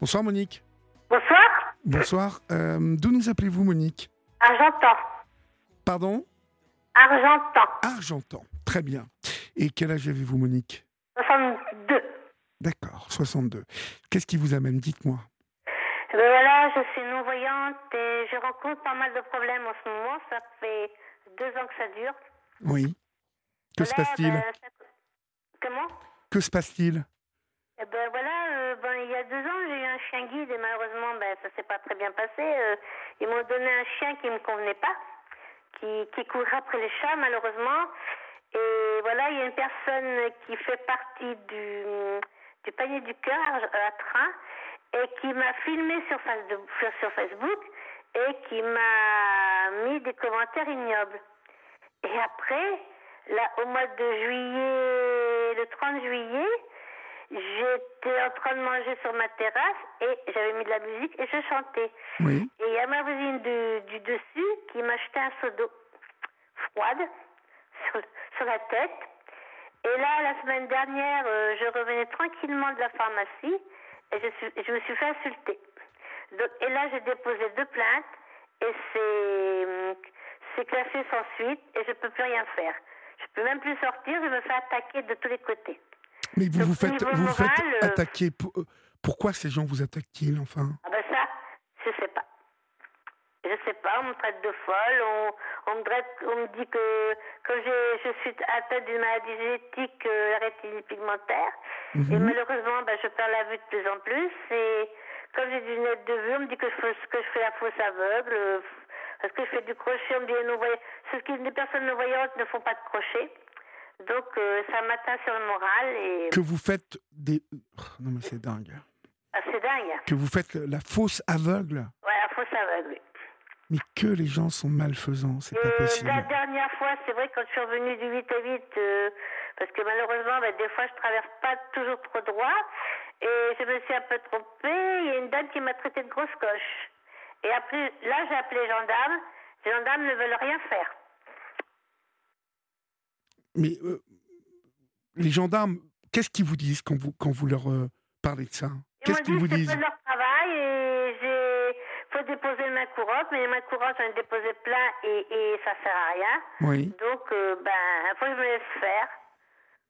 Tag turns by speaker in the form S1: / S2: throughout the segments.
S1: Bonsoir Monique.
S2: Bonsoir.
S1: Bonsoir. Euh, D'où nous appelez-vous Monique?
S2: Argentan.
S1: Pardon?
S2: Argentan.
S1: Argentan. Très bien. Et quel âge avez-vous Monique?
S2: 62.
S1: D'accord, 62. Qu'est-ce qui vous amène? Dites-moi.
S2: Eh Ben voilà, je suis non-voyante et je rencontre pas mal de problèmes en ce moment. Ça fait deux ans que ça dure.
S1: Oui. Que se passe-t-il?
S2: ben, ça- Comment?
S1: Que se passe-t-il?
S2: Eh ben voilà, ben, il y a deux ans, j'ai eu un chien guide et malheureusement, ben, ça s'est pas très bien passé. Euh, ils m'ont donné un chien qui me convenait pas, qui, qui courait après les chats, malheureusement. Et voilà, il y a une personne qui fait partie du, du panier du cœur à, à train et qui m'a filmé sur- sur Facebook et qui m'a mis des commentaires ignobles. Et après, là, au mois de juillet, le 30 juillet, j'étais en train de manger sur ma terrasse et j'avais mis de la musique et je chantais.
S1: Oui.
S2: Et il y a ma voisine du, du dessus qui m'a jeté un seau d'eau froide sur, sur la tête. Et là, la semaine dernière, euh, je revenais tranquillement de la pharmacie et je, suis, je me suis fait insulter. Donc, et là, j'ai déposé deux plaintes et c'est c'est classé sans suite et je peux plus rien faire. Je peux même plus sortir, je me fais attaquer de tous les côtés.
S1: Mais vous vous faites, vous faites
S2: moral, euh,
S1: attaquer. pour- euh, Pourquoi ces gens vous attaquent-ils enfin?
S2: Ah ben ça, je sais pas. Je sais pas, on me traite de folle, on, on, me, traite, on me dit que j'ai- je suis atteinte d'une maladie génétique, euh, la pigmentaire,
S1: Mhm.
S2: et malheureusement, ben, je perds la vue de plus en plus, et comme j'ai des lunettes de vue, on me dit que je, fais- que je fais la fausse aveugle, euh, parce que je fais du crochet, on me dit ce que les personnes non-voyantes ne font pas de crochet, donc euh, ça m'atteint sur le moral, et
S1: Que vous faites des. Oh, Non mais c'est dingue.
S2: ah, c'est dingue.
S1: Que vous faites la fausse aveugle.
S2: Ouais, la fausse aveugle, oui.
S1: Mais que les gens sont malfaisants, c'est pas
S2: Euh,
S1: possible.
S2: la dernière fois, c'est vrai, quand je suis revenue du 8 à 8, euh, parce que malheureusement, ben, des fois, je traverse pas toujours trop droit, et je me suis un peu trompée. Il y a une dame qui m'a traité de grosse coche. Et après, là, j'ai appelé les gendarmes. Les gendarmes ne veulent rien faire.
S1: Mais euh, les gendarmes, qu'est-ce qu'ils vous disent quand vous, quand vous leur euh, parlez de ça? Qu'est-ce qu'ils vous disent?
S2: leur travail, et j'ai faut déposer le main courante, mais les mains courantes, j'en ai déposé plein, et, et ça sert à rien.
S1: Oui.
S2: Donc, euh, ben, faut que je me laisse faire.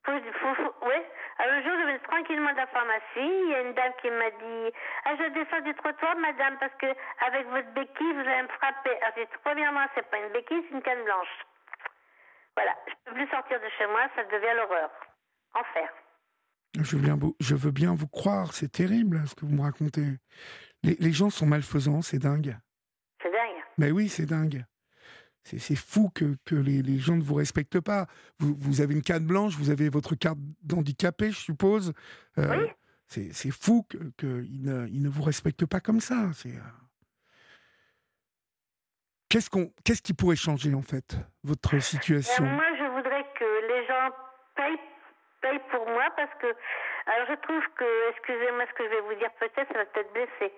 S2: Faut, faut, faut- ouais. Alors, un jour, je vais tranquillement de la pharmacie. Il y a une dame qui m'a dit Ah, je descends du trottoir, madame, parce que avec votre béquille, vous allez me frapper. Alors, j'ai dit Premièrement, c'est pas une béquille, c'est une canne blanche. Voilà. Je peux plus sortir de chez moi, ça devient l'horreur. Enfer.
S1: Je veux bien vous, je veux bien vous croire, c'est terrible ce que vous me racontez. Les, les gens sont malfaisants, c'est dingue.
S2: C'est dingue.
S1: Mais oui, c'est dingue. C'est fou que, que les, les gens ne vous respectent pas. Vous, vous avez une carte blanche, vous avez votre carte d'handicapé, je suppose. Euh,
S2: Oui.
S1: C'est fou qu'ils que ne, ils ne vous respectent pas comme ça. C'est. Qu'est-ce qu'on, qu'est-ce qui pourrait changer en fait votre
S2: Euh,
S1: situation?
S2: moi, je voudrais que les gens payent, payent pour moi parce que, alors je trouve que, excusez-moi ce que je vais vous dire, peut-être ça va peut-être blesser,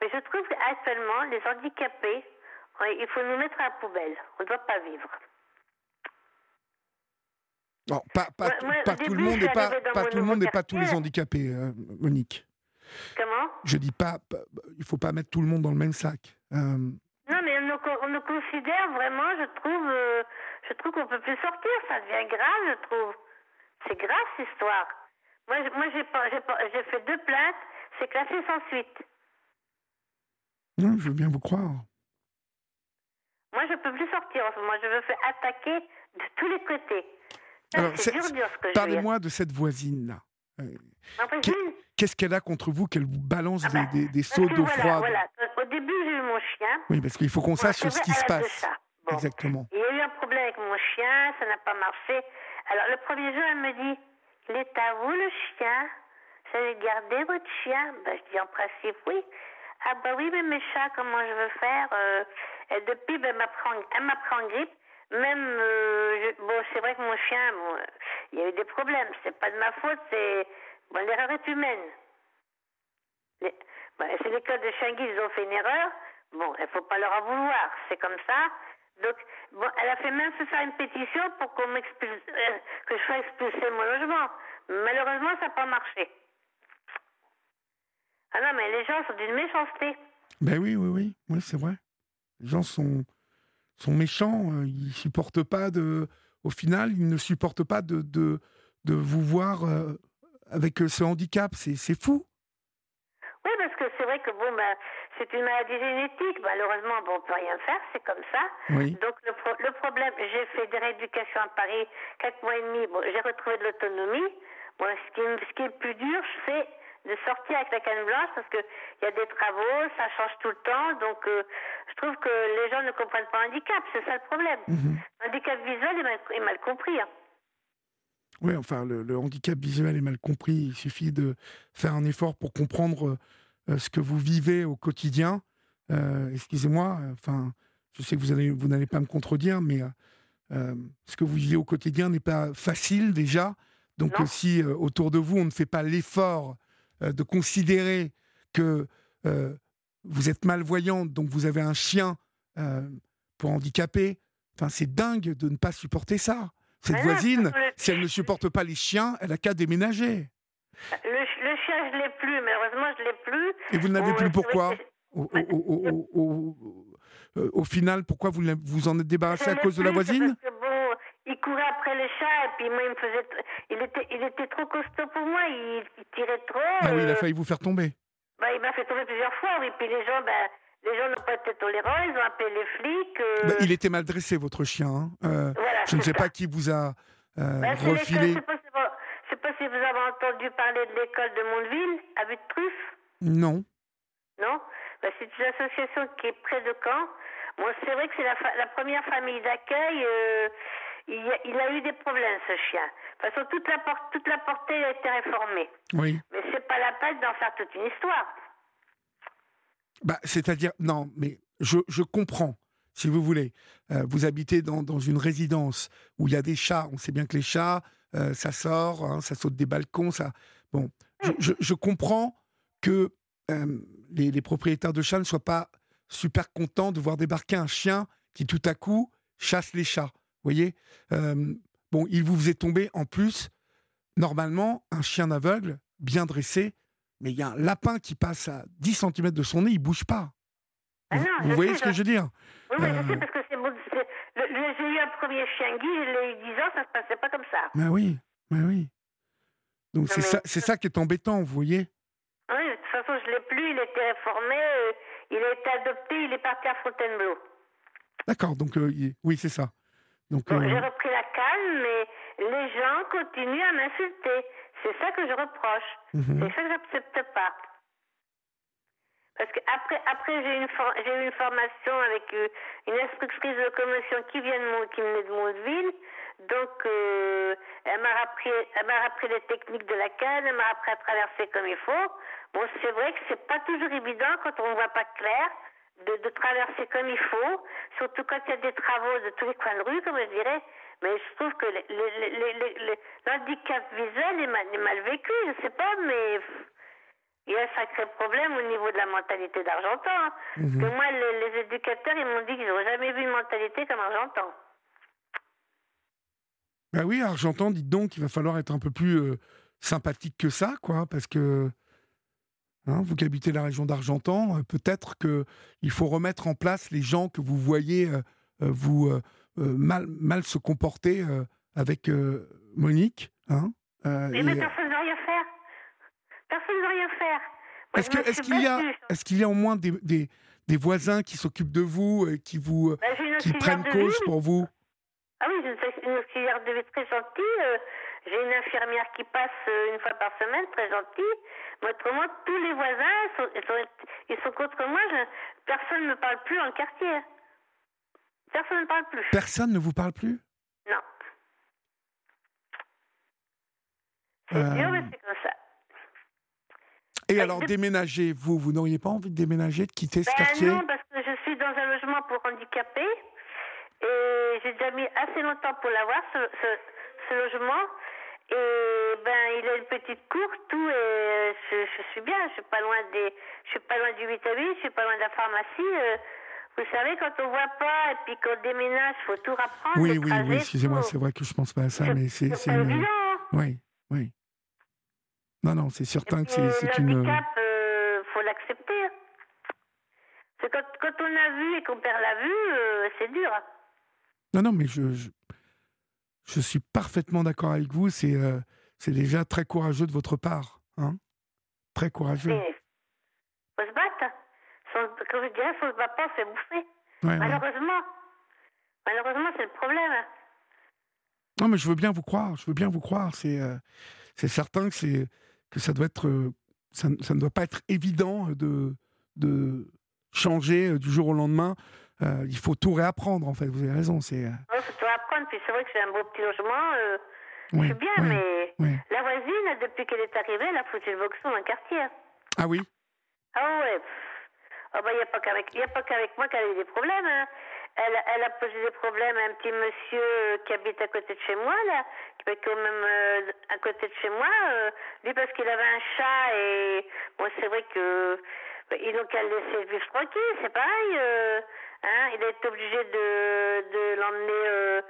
S2: mais je trouve qu'actuellement, les handicapés, il faut nous mettre à la poubelle. On ne doit pas vivre.
S1: Non, pas, pas,
S2: Moi- moi,
S1: pas
S2: au
S1: tout le monde et pas, tout le monde et pas tous les handicapés, euh, Monique.
S2: Comment?
S1: Je dis pas, il faut pas mettre tout le monde dans le même sac. Euh,
S2: on nous considère vraiment, je trouve, euh, je trouve qu'on peut plus sortir. Ça devient grave, je trouve. C'est grave cette histoire. Moi, je- moi, j'ai pas- j'ai pas- j'ai fait deux plaintes, c'est classé sans suite.
S1: non, je veux bien vous croire.
S2: Moi, je peux plus sortir en ce moment. Je me fais attaquer de tous les côtés. Ce.
S1: Parlez-moi de cette voisine-là.
S2: Une-
S1: Qu'est-ce qu'elle a contre vous qu'elle vous balance
S2: Ah
S1: des,
S2: bah,
S1: des- des
S2: parce
S1: seaux d'eau
S2: voilà,
S1: froide
S2: voilà. Au début, j'ai eu mon chien.
S1: Oui, parce qu'il faut qu'on sache ce qui se passe.
S2: Bon.
S1: Exactement.
S2: Il y a eu un problème avec mon chien, ça n'a pas marché. Alors, le premier jour, elle me dit Il est à vous le chien? Vous allez garder votre chien? Ben, Je dis En principe, oui. Ah, bah oui, mais mes chats, comment je veux faire Euh, Et depuis, ben, elle m'a pris en- grippe. Même, euh, je- bon, c'est vrai que mon chien, bon, il y a eu des problèmes. C'est pas de ma faute, c'est. Bon, l'erreur est humaine. Les- bon, c'est l'école de Changuy, ils ont fait une erreur. Bon, il faut pas leur en vouloir, c'est comme ça. Donc, bon, elle a fait même faire une pétition pour qu'on m'expulse, euh, que je fasse expulser mon logement. Malheureusement, ça n'a pas marché. Ah non, mais les gens sont d'une méchanceté.
S1: Ben oui, oui, oui, oui c'est vrai. Les gens sont, sont méchants, euh, ils supportent pas de. Au final, ils ne supportent pas de, de, de vous voir euh, avec ce handicap. C'est fou.
S2: Que c'est vrai que bon, ben, c'est une maladie génétique. Malheureusement, bon, on peut rien faire, c'est comme ça. Donc le, le problème, j'ai fait des rééducations à Paris, quatre mois et demi. Bon, j'ai retrouvé de l'autonomie. Bon, ce qui, ce qui est plus dur, c'est de sortir avec la canne blanche parce qu'il y a des travaux, ça change tout le temps. Donc, euh, je trouve que les gens ne comprennent pas le handicap. C'est ça le problème. Mhm. handicap visuel est mal, compris. Hein.
S1: Oui, enfin, le, handicap visuel est mal compris. Il suffit de faire un effort pour comprendre euh, ce que vous vivez au quotidien. Euh, excusez-moi, enfin, je sais que vous n'allez vous pas me contredire, mais ce que vous vivez au quotidien n'est pas facile déjà. Donc, si autour de vous, on ne fait pas l'effort euh, de considérer que euh, vous êtes malvoyante, donc vous avez un chien euh, pour handicapé. Enfin, c'est dingue de ne pas supporter ça. Cette voisine, si elle ne supporte pas les chiens, elle a qu'à déménager.
S2: Le, chien, je ne l'ai plus, malheureusement, je ne l'ai plus.
S1: Et vous ne l'avez plus pourquoi au, final, pourquoi vous vous en êtes débarrassé à cause de la voisine
S2: il courait après les chats et puis moi il me faisait il était il était trop costaud pour moi il, tirait trop
S1: ah oui il a euh, failli vous faire tomber
S2: bah, il m'a fait tomber plusieurs fois oui puis les gens ben les gens n'ont pas été tolérants ils ont appelé les flics euh.
S1: bah, il était mal dressé votre chien hein. euh, je ne sais pas qui vous a ben, refilé
S2: je ne sais pas si vous avez entendu parler de l'école de Mondeville à but de truffe
S1: non
S2: non ben, c'est une association qui est près de Caen Bon, c'est vrai que c'est la, la, première famille d'accueil il, a eu des problèmes, ce chien. De toute façon, toute la, porte, toute la portée a été réformée.
S1: Oui.
S2: Mais c'est pas la peine d'en faire toute une histoire.
S1: Bah, c'est-à-dire, non, mais je, je, comprends, si vous voulez. Euh, vous habitez dans, dans, une résidence où il y a des chats. On sait bien que les chats, euh, ça sort, hein, ça saute des balcons, ça. Bon, je, je, comprends que euh, les, les, propriétaires de chats ne soient pas super contents de voir débarquer un chien qui tout à coup chasse les chats voyez? Bon, il vous faisait tomber en plus, normalement, un chien aveugle, bien dressé, mais il y a un lapin qui passe à 10 cm de son nez, il bouge pas.
S2: Ah
S1: vous, voyez ce que je veux dire?
S2: Oui, je sais, euh. parce que c'est J'ai eu un premier chien guy, je l'ai eu 10 ans, ça se passait pas comme ça.
S1: Mais oui, mais oui. Donc c'est ça, c'est ça qui est embêtant, vous voyez
S2: Oui, de toute façon, je l'ai plus, il était réformé, euh, il a été adopté, il est parti à Fontainebleau.
S1: D'accord, donc euh, oui, c'est ça.
S2: Euh, j'ai repris la calme, mais les gens continuent à m'insulter. C'est ça que je reproche. Mhm. C'est ça que j'accepte pas. Parce qu'après, après, j'ai une, j'ai eu une formation avec euh, une instructrice de locomotion qui vient de qui venait de Mondeville. Donc, euh, elle m'a appris, elle m'a appris les techniques de la canne, elle m'a appris à traverser comme il faut. Bon, c'est vrai que c'est pas toujours évident quand on voit pas clair de, de, traverser comme il faut, surtout quand il y a des travaux de tous les coins de rue, comme je dirais. Mais je trouve que l'handicap visuel est mal, est mal, vécu, je sais pas, mais il y a un sacré problème au niveau de la mentalité d'Argentan. Hein. Mhm. que moi, les, éducateurs, ils m'ont dit qu'ils n'ont jamais vu une mentalité comme Argentan.
S1: Ben oui, Argentan, dites donc, il va falloir être un peu plus euh, sympathique que ça, quoi, parce que Hein, vous qui habitez la région d'Argentan, euh, peut-être qu'il faut remettre en place les gens que vous voyez euh, vous mal, mal se comporter avec Monique. Hein,
S2: mais, personne ne va rien faire. Personne ne va rien faire.
S1: Est-ce qu'il y, a, est qu'il y a au moins des, des, des voisins qui s'occupent de vous, et qui, vous, bah, qui prennent cause pour vous?
S2: Ah oui, j'ai une auxiliaire de vie très gentille. J'ai une infirmière qui passe une fois par semaine, très gentille. Mais autrement, tous les voisins, sont, ils sont contre moi. personne ne me parle plus dans le quartier. Personne ne parle plus.
S1: Personne ne vous parle plus?
S2: Non. C'est euh... dur, mais c'est comme ça.
S1: Et alors, déménager, vous, vous n'auriez pas envie de déménager, de quitter ce
S2: ben
S1: quartier?
S2: Non, parce que je suis dans un logement pour handicapés. Et j'ai déjà mis assez longtemps pour l'avoir, ce, ce logement. Et ben, il a une petite cour, tout, et je, je, suis bien. Je suis pas loin des, je suis pas loin du 8 à 8, je suis pas loin de la pharmacie. Euh, vous savez, quand on voit pas et puis qu'on déménage, faut tout reprendre.
S1: Oui, oui, oui, excusez-moi, c'est vrai que je pense pas à ça, mais c'est.
S2: C'est évident. Hein.
S1: Oui, oui. Non, non, c'est certain que c'est une.
S2: handicap, euh, faut l'accepter. C'est quand, quand on a vu et qu'on perd la vue, euh, c'est dur.
S1: Non, non, mais je, je, je suis parfaitement d'accord avec vous. C'est euh, c'est déjà très courageux de votre part. Hein très courageux.
S2: Mais faut se battre. Comme je dirais, faut se battre pas, c'est bouffer.
S1: Ouais, ouais.
S2: Malheureusement. Malheureusement, c'est le problème.
S1: Non, mais je veux bien vous croire. Je veux bien vous croire. C'est euh, c'est certain que c'est que ça doit être euh, ça, ça ne doit pas être évident de de changer euh, du jour au lendemain. Euh, il faut tout réapprendre. En fait, vous avez raison. C'est
S2: Il faut tout apprendre. Puis c'est vrai que j'ai un beau petit logement. euh, je
S1: ouais,
S2: suis bien, mais la voisine, depuis qu'elle est arrivée, elle a foutu le boxon dans le quartier.
S1: Ah oui?
S2: Ah ouais. Ah bah, il n'y a pas qu'avec y a pas qu'avec moi qu'elle a eu des problèmes. hein. Elle, elle a posé des problèmes à un petit monsieur euh, qui habite à côté de chez moi, là, qui est quand même euh, à côté de chez moi. euh, lui, parce qu'il avait un chat et bon, c'est vrai que bah, ils n'ont qu'à le laisser vivre tranquille, c'est pareil. euh, hein, il été obligé de, de l'emmener. euh,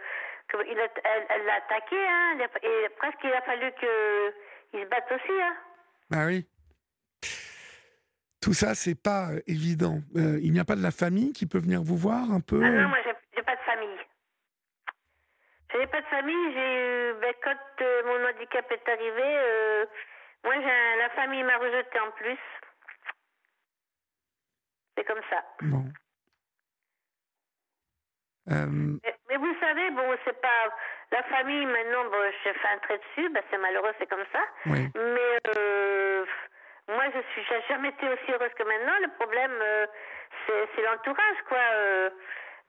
S2: il a, elle elle l'a attaqué, hein, et presque il a fallu que il se batte aussi. Hein.
S1: Bah oui. Tout ça, c'est pas euh, évident. Euh, il n'y a pas de la famille qui peut venir vous voir un peu
S2: Ah
S1: euh
S2: non, moi, j'ai j'ai pas de famille. Je n'ai pas de famille. J'ai eu, ben, quand euh, mon handicap est arrivé, euh, moi, j'ai la famille m'a rejeté en plus. C'est comme ça.
S1: Bon. Euh,
S2: Mais, mais vous savez, bon, c'est pas la famille maintenant. Bon, j'ai fait un trait dessus. Ben, c'est malheureux, c'est comme ça.
S1: oui.
S2: Mais euh, moi, je suis, j'ai jamais été aussi heureuse que maintenant. Le problème, euh, c'est, l'entourage, quoi. euh.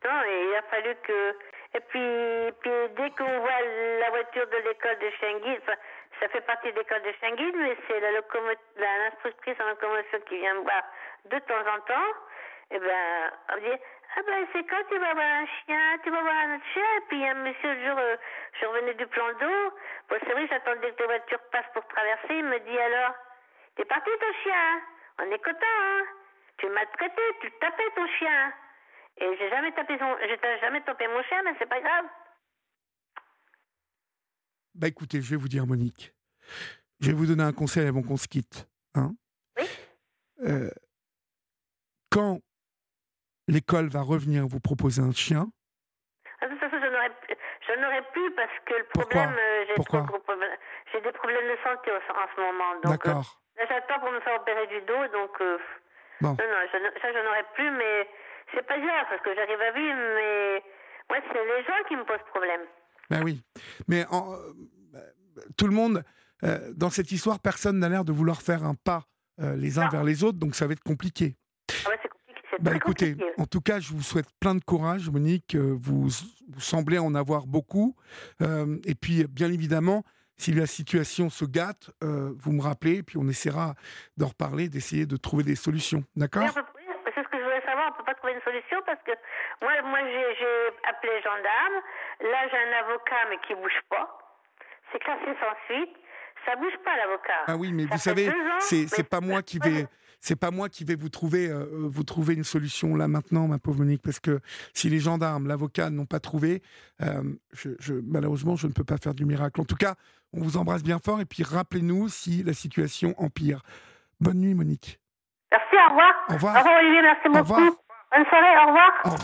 S2: non, et il a fallu que. Et puis, puis dès qu'on voit la voiture de l'école de Schenguil, enfin, ça fait partie de l'école de Schenguil, mais c'est la, l'instructrice en locomotion qui vient me voir de temps en temps. Et ben, on me dit, ah ben c'est quand tu vas voir un chien, tu vas voir un autre chien. Et puis un monsieur, le jour, euh, je revenais du plan d'eau. Bon, c'est vrai, j'attendais que les voitures passent pour traverser. Il me dit alors, t'es parti ton chien, on est content, hein Tu le maltraitais, tu tapais ton chien. Et j'ai jamais tapé son, j'ai ta- jamais tapé mon chien, mais c'est pas grave.
S1: Bah écoutez, je vais vous dire, Monique. Je vais vous donner un conseil avant qu'on se quitte. Hein
S2: Oui.
S1: Euh, quand l'école va revenir vous proposer un chien,
S2: Ah, De toute façon, je n'aurais, je plus parce que le problème, euh, j'ai des problèmes de santé en, en ce moment. Euh,
S1: d'accord.
S2: Là, j'attends pour me faire opérer du dos, donc. euh,
S1: Bon.
S2: Non, non, je, ça, je n'aurais plus, mais c'est pas grave parce que j'arrive à vivre, mais moi, c'est les gens qui me posent problème.
S1: Ben oui. Mais en- euh, tout le monde, euh, dans cette histoire, personne n'a l'air de vouloir faire un pas euh, les uns
S2: Non.
S1: vers les autres, donc ça va être compliqué.
S2: Ah ouais, compliqué. Très
S1: écoutez,
S2: compliqué.
S1: en tout cas, je vous souhaite plein de courage, Monique. Vous, vous semblez en avoir beaucoup. Euh, et puis, bien évidemment, si la situation se gâte, euh, vous me rappelez, puis on essaiera d'en reparler, d'essayer de trouver des solutions. D'accord?
S2: C'est ce que je voulais savoir. On peut pas trouver une solution parce que moi, moi, j'ai, appelé les gendarmes. Là, j'ai un avocat, mais qui bouge pas. C'est classé sans suite. Ça bouge pas, l'avocat.
S1: Ah oui, mais
S2: Ça
S1: vous savez, c'est
S2: mais
S1: pas moi qui vais. C'est pas moi qui vais vous trouver, euh, vous trouver une solution là maintenant, ma pauvre Monique, parce que si les gendarmes, l'avocat n'ont pas trouvé, euh, je, je- malheureusement, je ne peux pas faire du miracle. En tout cas, on vous embrasse bien fort et puis rappelez-nous si la situation empire. Bonne nuit, Monique.
S2: Merci, au revoir.
S1: Au revoir.
S2: Au revoir, Olivier, merci
S1: Au
S2: beaucoup.
S1: revoir.
S2: Bonne soirée, au revoir.
S1: Au revoir.